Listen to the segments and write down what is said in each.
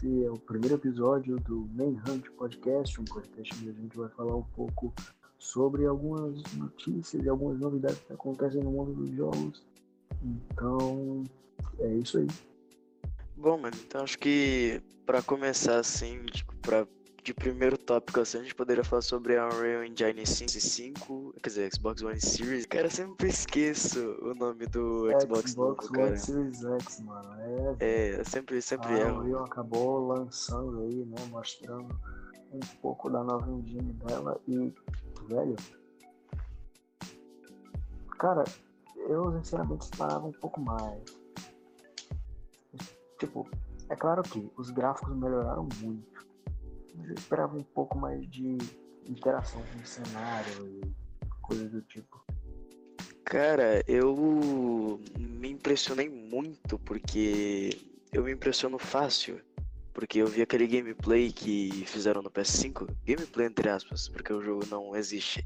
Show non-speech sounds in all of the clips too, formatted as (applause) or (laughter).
esse é o primeiro episódio do Main Hunt Podcast, um podcast onde a gente vai falar um pouco sobre algumas notícias e algumas novidades que acontecem no mundo dos jogos. Então, é isso aí. Bom, mano, então acho que para começar assim, tipo, pra, de primeiro tópico assim, a gente poderia falar sobre a Unreal Engine 5, quer dizer, Xbox One Series. Cara, eu sempre esqueço o nome do Xbox, Xbox novo, One Series X, mano. É, É, eu sempre, sempre a erro. Unreal acabou lançando aí, né, mostrando um pouco da nova engine dela e, velho, cara, eu sinceramente esperava um pouco mais. Tipo, é claro que os gráficos melhoraram muito, mas eu esperava um pouco mais de interação com o cenário e coisas do tipo. Cara, eu me impressionei muito porque eu me impressiono fácil. Porque eu vi aquele gameplay que fizeram no PS5, gameplay entre aspas, porque o jogo não existe.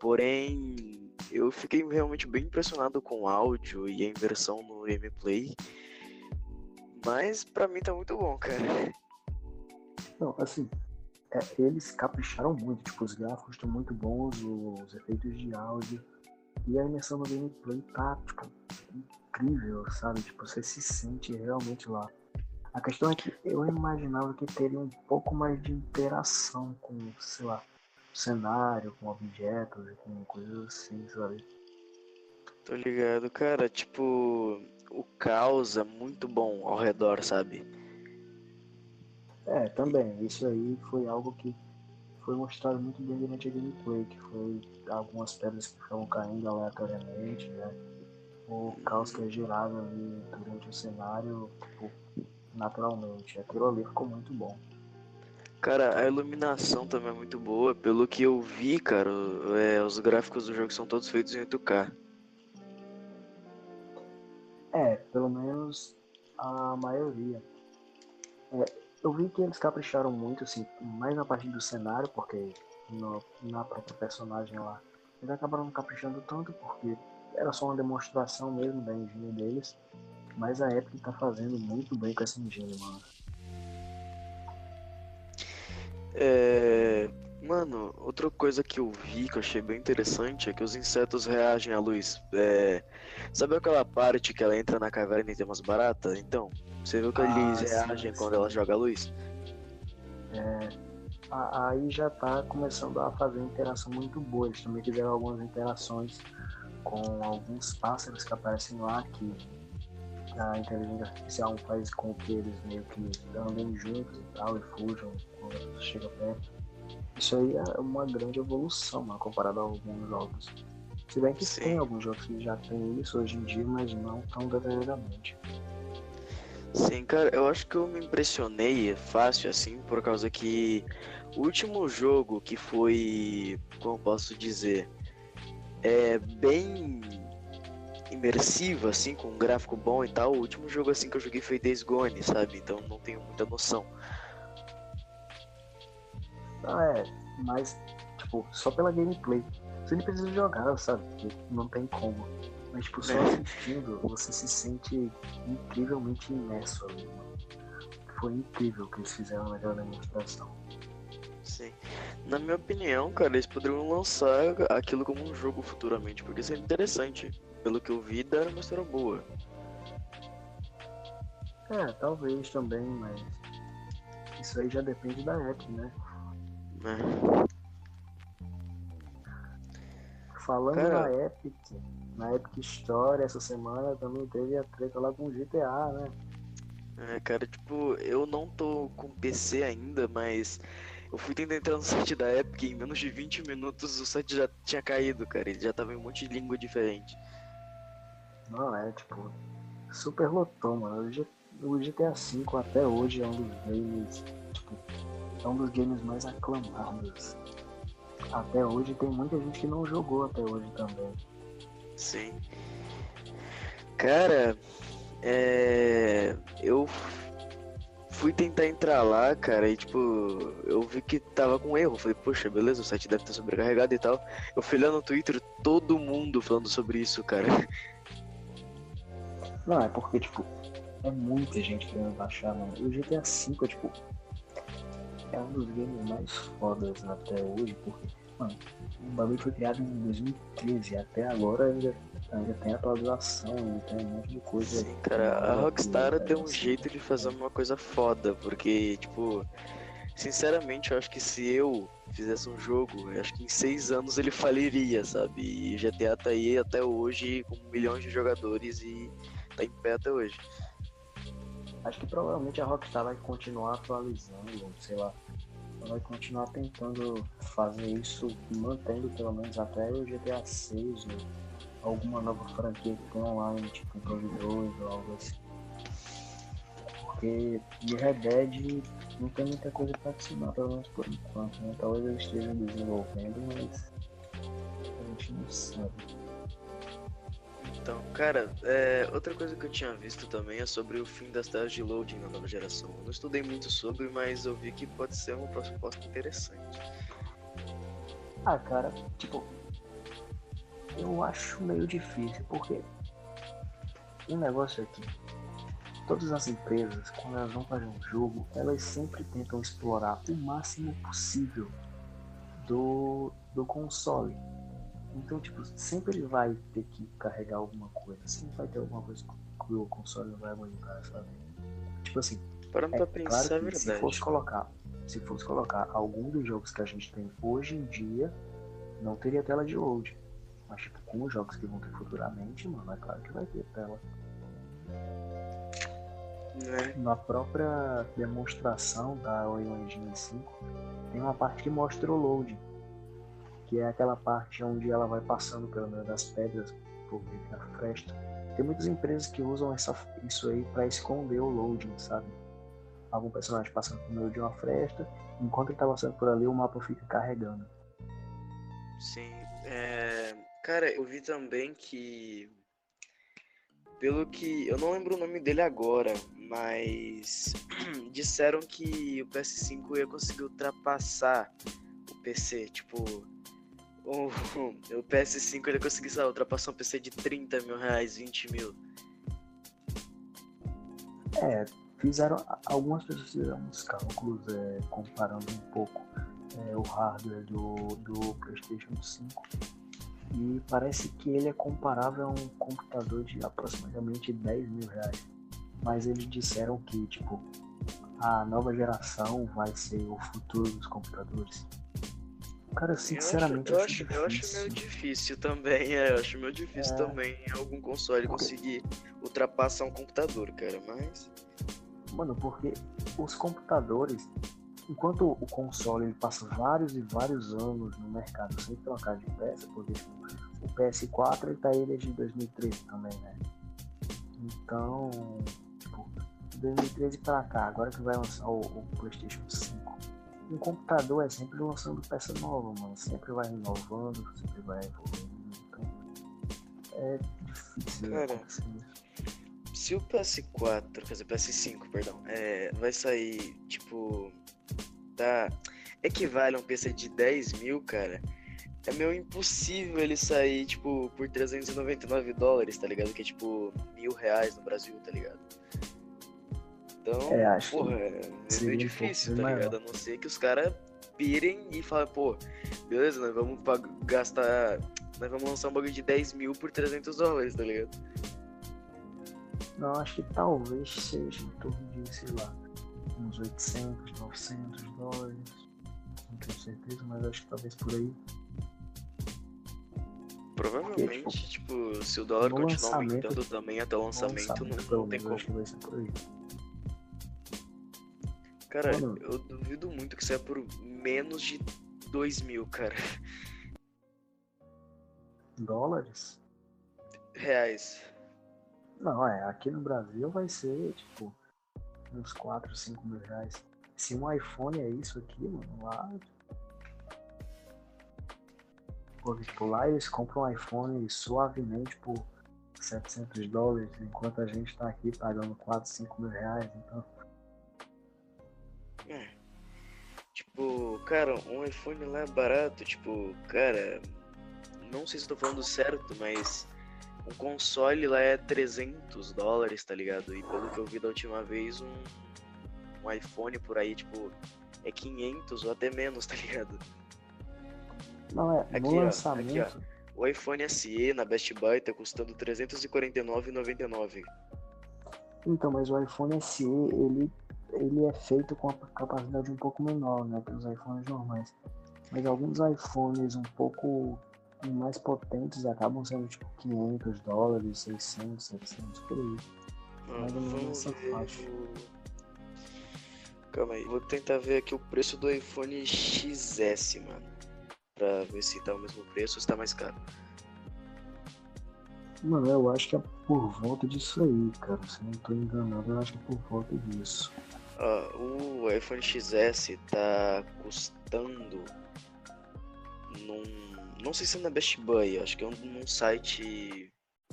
Porém, eu fiquei realmente bem impressionado com o áudio e a inversão no gameplay. Mas pra mim tá muito bom, cara. Não, assim, é, eles capricharam muito, tipo, os gráficos estão muito bons, os efeitos de áudio e a imersão no gameplay tá, tipo, incrível, sabe? Tipo, você se sente realmente lá. A questão é que eu imaginava que teria um pouco mais de interação com, sei lá, o cenário, com objetos e com coisas assim, sabe? Tô ligado, cara, tipo, o caos é muito bom ao redor, sabe? É, também, isso aí foi algo que foi mostrado muito bem durante a gameplay, que foi algumas pedras que ficavam caindo aleatoriamente, né? O caos que é gerado ali durante o cenário, tipo, naturalmente. Aquilo ali ficou muito bom. Cara, a iluminação também é muito boa. Pelo que eu vi, cara, é, os gráficos do jogo são todos feitos em 8K. É, pelo menos a maioria. É, eu vi que eles capricharam muito, assim, mais na parte do cenário, porque no- na própria personagem lá, eles acabaram caprichando tanto, porque era só uma demonstração mesmo da engine deles. Mas a Epic tá fazendo muito bem com essa engine, mano. É. Mano, outra coisa que eu vi que eu achei bem interessante é que os insetos reagem à luz. É... Sabe aquela parte que ela entra na caverna e tem umas baratas? Então, você viu que Ah, eles sim, reagem quando ela joga a luz? A- Aí já tá começando a fazer interação muito boa. Eles também fizeram algumas interações com alguns pássaros que aparecem lá, que a inteligência artificial faz com que eles meio que andem juntos e tal, e fujam quando chega perto. Isso aí é uma grande evolução, mano, comparado a alguns jogos. Se bem que Sim. tem alguns jogos que já tem isso hoje em dia, mas não tão detalhadamente. Sim, cara, eu acho que eu me impressionei fácil assim, por causa que o último jogo que foi, como posso dizer, é bem imersivo, assim, com um gráfico bom e tal. O último jogo assim que eu joguei foi Days Gone, sabe? Então não tenho muita noção. Ah, é, mas, tipo, só pela gameplay. Você nem precisa jogar, sabe? Não tem como. Mas, tipo, só É. assistindo, você se sente incrivelmente imerso ali. Foi incrível o que eles fizeram naquela demonstração. Sim. Na minha opinião, cara, eles poderiam lançar aquilo como um jogo futuramente, porque seria interessante. Pelo que eu vi, deram uma história boa. É, talvez também, mas. Isso aí já depende da Epic, né? Né? Falando Cara- na Epic, na Epic Store, essa semana também teve a treta lá com o GTA, né? É, cara, tipo, eu não tô com PC ainda, mas eu fui tentar entrar no (laughs) site da Epic e em menos de 20 minutos o site já tinha caído, cara. Ele já tava em um monte de língua diferente. Não, é tipo, super lotou, mano. O GTA V até hoje é um dos games, tipo, é um dos games mais aclamados. Até hoje tem muita gente que não jogou até hoje também. Sim. Cara, é. Eu fui tentar entrar lá, cara, e tipo, eu vi que tava com erro. Falei, poxa, beleza, o site deve estar sobrecarregado e tal. Eu fui lá no Twitter, todo mundo falando sobre isso, cara. Não, é porque, tipo, é muita gente querendo baixar, mano. O GTA V é tipo. É um dos games mais fodas até hoje, porque, mano, o bagulho foi criado em 2013, até agora ainda, ainda tem atualização, ainda tem um monte de coisa. Sim, cara, a Rockstar tem um jeito de fazer uma coisa foda, porque, tipo, sinceramente, eu acho que se eu fizesse um jogo, eu acho que em seis anos ele faliria, sabe? E GTA tá aí até hoje com milhões de jogadores e tá em pé até hoje. Acho que provavelmente a Rockstar vai continuar atualizando, sei lá. Vai continuar tentando fazer isso, mantendo pelo menos até o GTA 6 ou alguma nova franquia que tem online, tipo Prog 2 ou algo assim. Porque de Red Dead não tem muita coisa pra adicionar, pelo menos por enquanto, né? Talvez eles estejam desenvolvendo, mas a gente não sabe. Então, cara, é, outra coisa que eu tinha visto também é sobre o fim das telas de loading na nova geração. Eu não estudei muito sobre, mas eu vi que pode ser uma proposta interessante. Ah, cara, tipo, eu acho meio difícil, porque o um negócio aqui, todas as empresas, quando elas vão fazer um jogo, elas sempre tentam explorar o máximo possível do, do console então, tipo, sempre ele vai ter que carregar alguma coisa. Sempre vai ter alguma coisa que o console não vai aguentar, sabe? Tipo assim, Parando é pra pensar, claro é se fosse colocar, se fosse colocar algum dos jogos que a gente tem hoje em dia, não teria tela de load. Mas tipo, com os jogos que vão ter futuramente, mano, é claro que vai ter tela. É. Na própria demonstração da Unreal Engine 5, tem uma parte que mostra o load que é aquela parte onde ela vai passando pelo meio das pedras por meio da fresta. Tem muitas empresas que usam essa, isso aí para esconder o loading, sabe? Algum personagem passando por meio de uma fresta, enquanto ele tá passando por ali, o mapa fica carregando. Sim, é... cara, eu vi também que pelo que eu não lembro o nome dele agora, mas (clears throat) disseram que o PS5 ia conseguir ultrapassar o PC, tipo, o, o PS5 ele conseguiu sei ultrapassar um PC de 30 mil reais, 20 mil. É, fizeram. Algumas pessoas fizeram uns cálculos é, comparando um pouco é, o hardware do, do PlayStation 5. E parece que ele é comparável a um computador de aproximadamente 10 mil reais. Mas eles disseram que, tipo, a nova geração vai ser o futuro dos computadores. Cara, sinceramente, eu acho, eu acho, eu acho meio difícil também, é, eu acho meio difícil É. também algum console conseguir ultrapassar um computador, cara, mas. Mano, porque os computadores, enquanto o console ele passa vários e vários anos no mercado sem trocar de peça, porque tipo, o PS4 ele tá aí desde 2013 também, né? Então, tipo, 2013 pra cá, agora que vai lançar o, o PlayStation 5. Um computador é sempre lançando peça nova, mano. Sempre vai inovando, sempre vai evoluindo. Então, é difícil Cara, acontecer isso. Se o PS4, quer dizer, PS5, perdão, é, vai sair, tipo, tá. Equivale a um PC de 10 mil, cara. É meio impossível ele sair, tipo, por 399 dólares, tá ligado? Que é tipo mil reais no Brasil, tá ligado? Então, É, acho porra, que é meio difícil, tá maior. ligado? A não ser que os caras pirem e falem, pô, beleza, nós vamos gastar. Nós vamos lançar um bagulho de 10 mil por 300 dólares, tá ligado? Não, acho que talvez seja em torno de, sei lá, uns 800, 900 dólares. Não tenho certeza, mas acho que talvez por aí. Provavelmente, tipo, se o dólar continuar aumentando também até o lançamento, não, Lançamento, não pelo tem como. Cara, Mano. eu duvido muito que saia por menos de 2 mil, cara. Dólares? Reais. Não, é, aqui no Brasil vai ser, tipo, uns 4, 5 mil reais. Se um iPhone é isso aqui, mano, lá. Porque, tipo, lá eles compram um iPhone suavemente por 700 dólares, enquanto a gente tá aqui pagando 4, 5 mil reais, então. É. Tipo, cara, um iPhone lá é barato, tipo, cara, não sei se tô falando certo, mas um console lá é 300 dólares, tá ligado? E pelo que eu vi da última vez, um, um iPhone por aí, tipo, é 500 ou até menos, tá ligado? Não, é, Aqui, no ó, lançamento. aqui, O iPhone SE na Best Buy tá custando 349,99. Então, mas o iPhone SE, ele, ele é feito com a capacidade um pouco menor, né, que os iPhones normais. Mas alguns iPhones um pouco mais potentes acabam sendo tipo 500 dólares, 600, 700, por aí. Mais ou menos vamos nessa faixa. Calma aí, vou tentar ver aqui o preço do iPhone XS, mano. Pra ver se tá o mesmo preço ou se tá mais caro. Mano, eu acho que é por volta disso aí, cara. Se não tô enganado, eu acho que é por volta disso. Ó, o iPhone XS tá custando num. Não sei se é na Best Buy, acho que é um, num site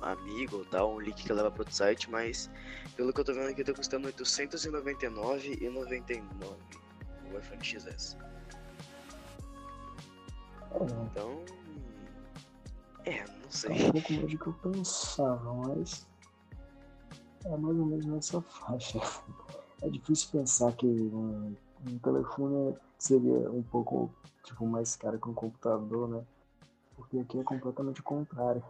amigo tal, um link que leva para outro site, mas pelo que eu tô vendo aqui tá custando R$ 899,99 o iPhone XS. É, Então. É, não tá sei. um pouco mais do que eu pensava, mas. É mais ou menos nessa faixa. É difícil pensar que um, um telefone seria um pouco tipo, mais caro que um computador, né? Porque aqui é completamente o contrário.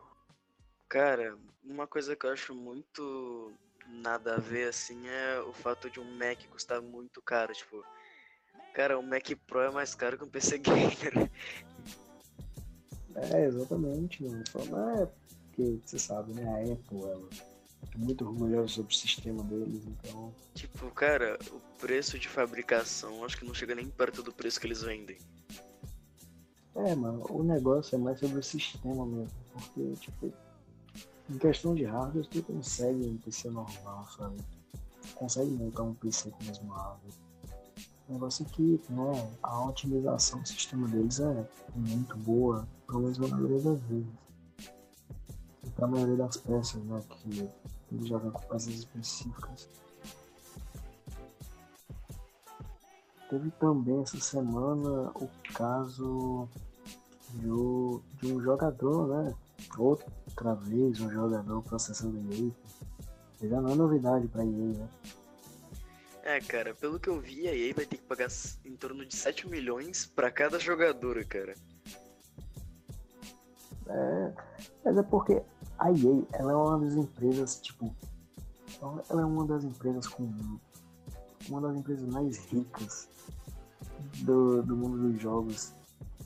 Cara, uma coisa que eu acho muito nada a ver assim é o fato de um Mac custar muito caro, tipo, cara, o Mac Pro é mais caro que um PC (laughs) gamer. É, exatamente, mano. Não é porque você sabe, né? A Apple, ela muito orgulhosa sobre o sistema deles, então. Tipo, cara, o preço de fabricação acho que não chega nem perto do preço que eles vendem. É, mano, o negócio é mais sobre o sistema mesmo. Porque, tipo, em questão de hardware, tu consegue um PC normal, sabe? Consegue montar um PC com o mesmo hardware. O negócio é que, né, a otimização do sistema deles é muito boa, pelo menos na maioria das vezes. Pra maioria das peças, né, que já vêm com peças específicas. Teve também essa semana o caso de, o- de um jogador, né? Outra vez um jogador processando EA. Já não é novidade pra EA, né? É, cara, pelo que eu vi, a EA vai ter que pagar em torno de 7 milhões pra cada jogador, cara. É, mas é porque a EA, ela é uma das empresas, tipo, ela é uma das empresas com uma das empresas mais ricas do, do mundo dos jogos,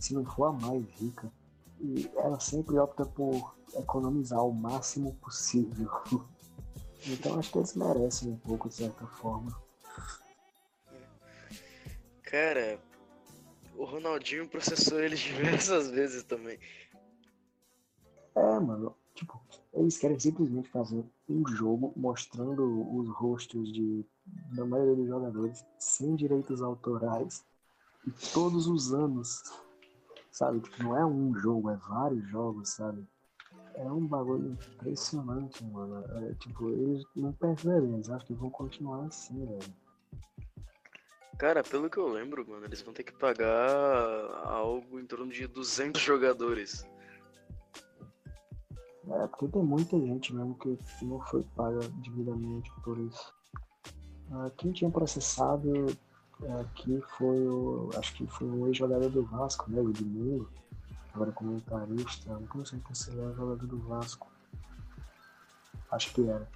se não for a mais rica. E ela sempre opta por economizar o máximo possível. (laughs) Então acho que eles merecem um pouco de certa forma. Cara, o Ronaldinho processou eles (laughs) diversas vezes também. É, mano, tipo, eles querem simplesmente fazer um jogo mostrando os rostos de, da maioria dos jogadores sem direitos autorais e todos os anos, sabe? Tipo, não é um jogo, é vários jogos, sabe? É um bagulho impressionante, mano. É, tipo, eles não percebem, eles acham que vão continuar assim, velho. Cara, pelo que eu lembro, mano, eles vão ter que pagar algo em torno de 200 jogadores. É, porque tem muita gente mesmo que não foi paga devidamente por isso. Ah, quem tinha processado é, aqui foi o. Acho que foi o ex-jogador do Vasco, né? O Edmundo. Agora comentarista. Não sei se ele é jogador do Vasco. Acho que era.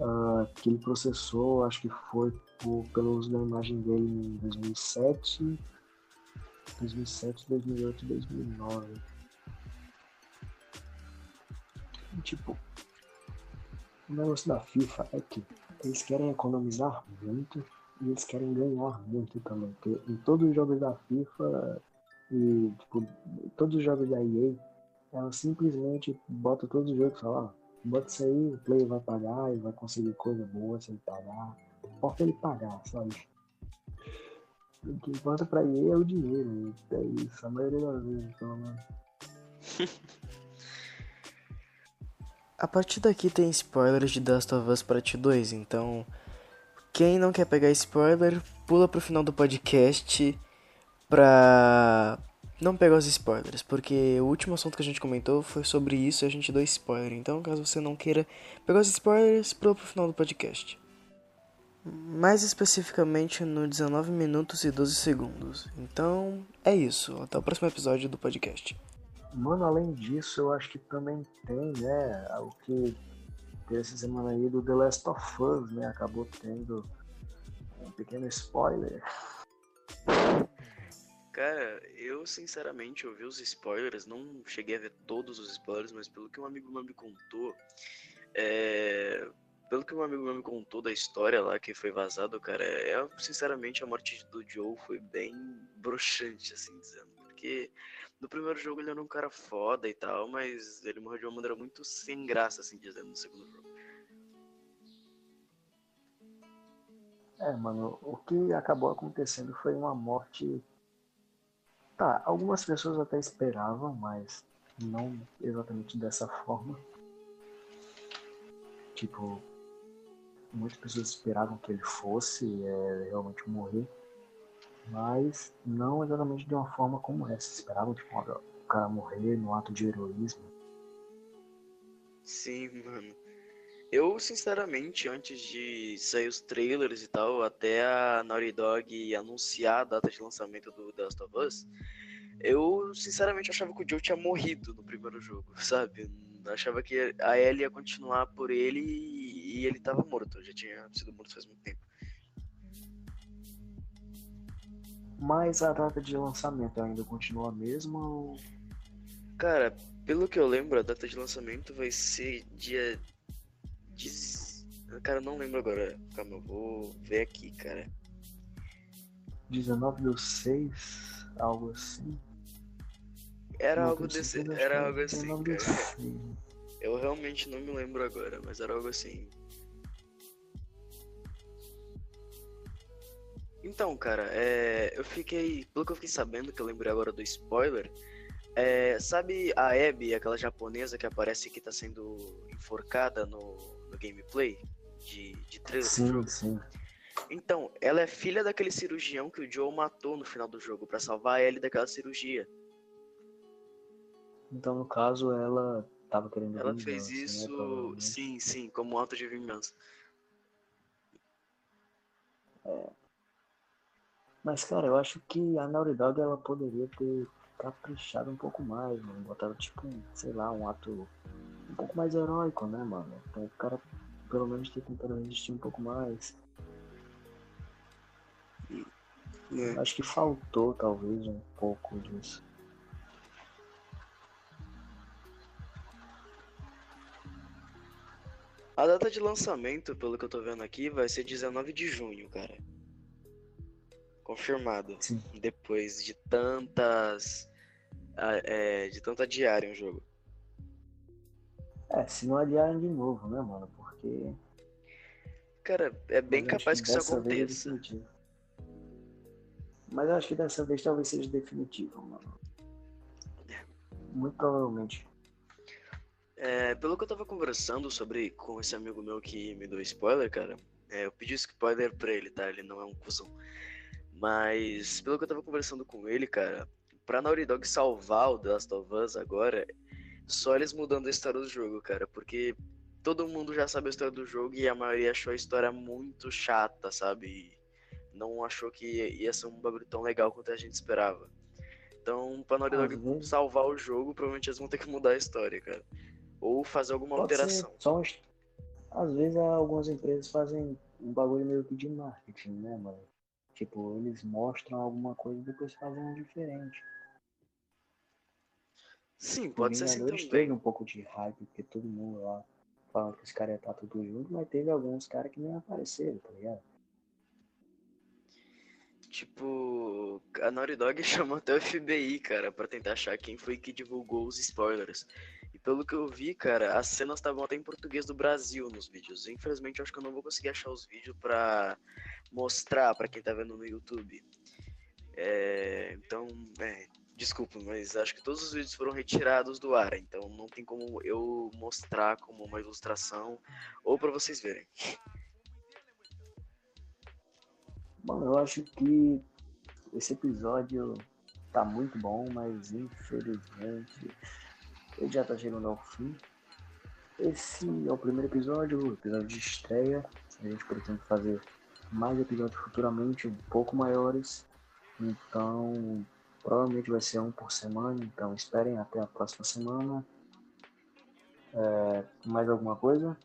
Ah, que ele processou, acho que foi por, pelo uso da imagem dele em 2007, 2007, 2008 e 2009. Tipo, o negócio da FIFA é que eles querem economizar muito e eles querem ganhar muito também. Porque em todos os jogos da FIFA e tipo, todos os jogos da EA, ela simplesmente bota todos os jogos e fala, ó, bota isso aí, o player vai pagar e vai conseguir coisa boa se ele pagar. Importa ele pagar, sabe? O que importa pra EA é o dinheiro, é isso, a maioria das vezes, pelo menos. (laughs) A partir daqui tem spoilers de Last of Us Part 2, então quem não quer pegar spoiler, pula pro final do podcast pra não pegou os spoilers, porque o último assunto que a gente comentou foi sobre isso e a gente deu spoiler. Então, caso você não queira pegar os spoilers, pula pro final do podcast. Mais especificamente no 19 minutos e 12 segundos. Então, é isso. Até o próximo episódio do podcast. Mano, além disso, eu acho que também tem, né, o que teve essa semana aí do The Last of Us, né? Acabou tendo um pequeno spoiler. Cara, eu sinceramente ouvi os spoilers, não cheguei a ver todos os spoilers, mas pelo que um amigo meu me contou, é... pelo que um amigo meu me contou da história lá que foi vazado, cara, é, sinceramente a morte do Joe foi bem broxante, assim dizendo, porque no primeiro jogo ele era um cara foda e tal, mas ele morreu de uma maneira muito sem graça, assim dizendo, no segundo jogo. É, mano, o que acabou acontecendo foi uma morte Tá, algumas pessoas até esperavam, mas não exatamente dessa forma. Tipo, muitas pessoas esperavam que ele fosse é, realmente morrer, mas não exatamente de uma forma como essa. Esperavam tipo, o cara morrer no ato de heroísmo. Sim, mano. Eu, sinceramente, antes de sair os trailers e tal, até a Naughty Dog anunciar a data de lançamento do The Last of Us, eu, sinceramente, achava que o Joe tinha morrido no primeiro jogo, (laughs) sabe? achava que a Ellie ia continuar por ele e ele tava morto, já tinha sido morto faz muito tempo. Mas a data de lançamento ainda continua a mesma ou... Cara, pelo que eu lembro, a data de lançamento vai ser dia Diz... Cara, não lembro agora. Calma, eu vou ver aqui, cara. 19 do 6, algo assim. Era algo desse. Era algo assim, cara. Eu realmente não me lembro agora, mas era algo assim. Então, cara, é, eu fiquei. Pelo que eu fiquei sabendo, que eu lembrei agora do spoiler. É, sabe a Abby, aquela japonesa que aparece que tá sendo enforcada no, no gameplay de, de trailer sim. Sim. Então, ela é filha daquele cirurgião que o Joe matou no final do jogo para salvar ele daquela cirurgia. Então, no caso, ela tava querendo Ela vingança, fez né, isso, né, sim, sim, como um ato de vingança. É. Mas, cara, eu acho que a Naughty Dog ela poderia ter caprichado um pouco mais, mano. Botava, tipo, sei lá, um ato um pouco mais heróico, né, mano? Então o cara pelo menos ter tentado resistir um pouco mais. É. Acho que faltou talvez um pouco disso. A data de lançamento, pelo que eu tô vendo aqui, vai ser 19 de junho, cara. Confirmado. Sim. Depois de tantas. É, de tanta diária um jogo. É, se não adiarem de novo, né, mano? Porque. Cara, é bem capaz que, que isso é aconteça. É Mas eu acho que dessa vez talvez seja definitivo, mano. Muito provavelmente. É, pelo que eu tava conversando sobre com esse amigo meu que me deu spoiler, cara, é, eu pedi spoiler pra ele, tá? Ele não é um cuzão. Mas, pelo que eu tava conversando com ele, cara, pra Naughty Dog salvar o The Last of Us agora, só eles mudando a história do jogo, cara, porque todo mundo já sabe a história do jogo e a maioria achou a história muito chata, sabe? E não achou que ia ser um bagulho tão legal quanto a gente esperava. Então, pra Naughty Dog vezes... salvar o jogo, provavelmente eles vão ter que mudar a história, cara. Ou fazer alguma Pode alteração. Só Às vezes algumas empresas fazem um bagulho meio que de marketing, né, mano? Tipo, eles mostram alguma coisa e depois fazem um diferente. Sim, pode ser assim também. teve um pouco de hype, porque todo mundo lá fala que os caras iam estar tudo junto, mas teve alguns caras que nem apareceram, tá ligado? Tipo, a Naughty Dog (laughs) chamou até o FBI, cara, pra tentar achar quem foi que divulgou os spoilers. Pelo que eu vi, cara, as cenas estavam até em português do Brasil nos vídeos. Infelizmente, eu acho que eu não vou conseguir achar os vídeos pra mostrar pra quem tá vendo no YouTube. É, então, é, Desculpa, mas acho que todos os vídeos foram retirados do ar, então não tem como eu mostrar como uma ilustração ou para vocês verem. Mano, eu acho que esse episódio tá muito bom, mas infelizmente ele já tá chegando ao fim. Esse é o primeiro episódio, o episódio de estreia. A gente pretende fazer mais episódios futuramente, um pouco maiores. Então, provavelmente vai ser um por semana. Então, esperem até a próxima semana. É, mais alguma coisa?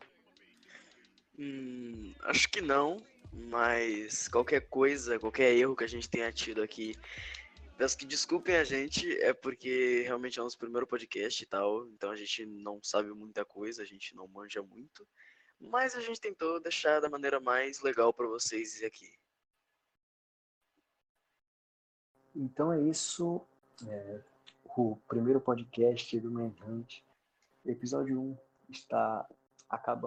Hum, acho que não, mas qualquer coisa, qualquer erro que a gente tenha tido aqui, peço que desculpem a gente, é porque realmente é o nosso primeiro podcast e tal, então a gente não sabe muita coisa, a gente não manja muito, mas a gente tentou deixar da maneira mais legal para vocês aqui. Então é isso. É, o primeiro podcast do Manhunt, episódio 1, está acabando.